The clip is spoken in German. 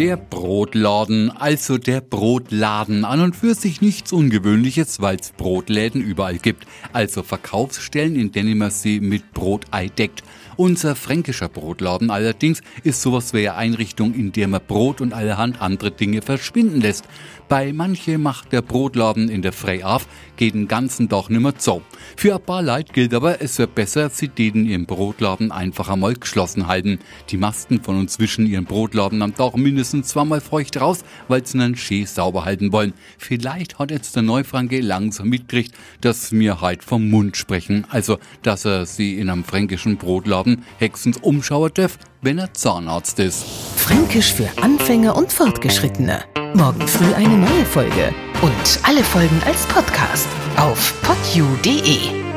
der Brotladen, also der Brotladen, an und für sich nichts Ungewöhnliches, weil es Brotläden überall gibt, also Verkaufsstellen, in denen man sie mit Brotei deckt. Unser fränkischer Brotladen allerdings ist sowas wie eine Einrichtung, in der man Brot und allerhand andere Dinge verschwinden lässt. Bei manche macht der Brotladen in der Frei auf, geht den ganzen Tag nimmer zu. Für ein paar Leute gilt aber, es wäre besser, sie den ihren Brotladen einfach einmal geschlossen halten. Die Masten von uns zwischen ihren Brotladen am Tag mindestens zweimal feucht raus, weil sie einen Schee sauber halten wollen. Vielleicht hat jetzt der Neufranke langsam mitgekriegt, dass wir halt vom Mund sprechen, also dass er sie in einem fränkischen Brotladen hexens umschauen darf, wenn er Zahnarzt ist. Fränkisch für Anfänger und Fortgeschrittene. Morgen früh eine neue Folge. Und alle Folgen als Podcast auf podu.de.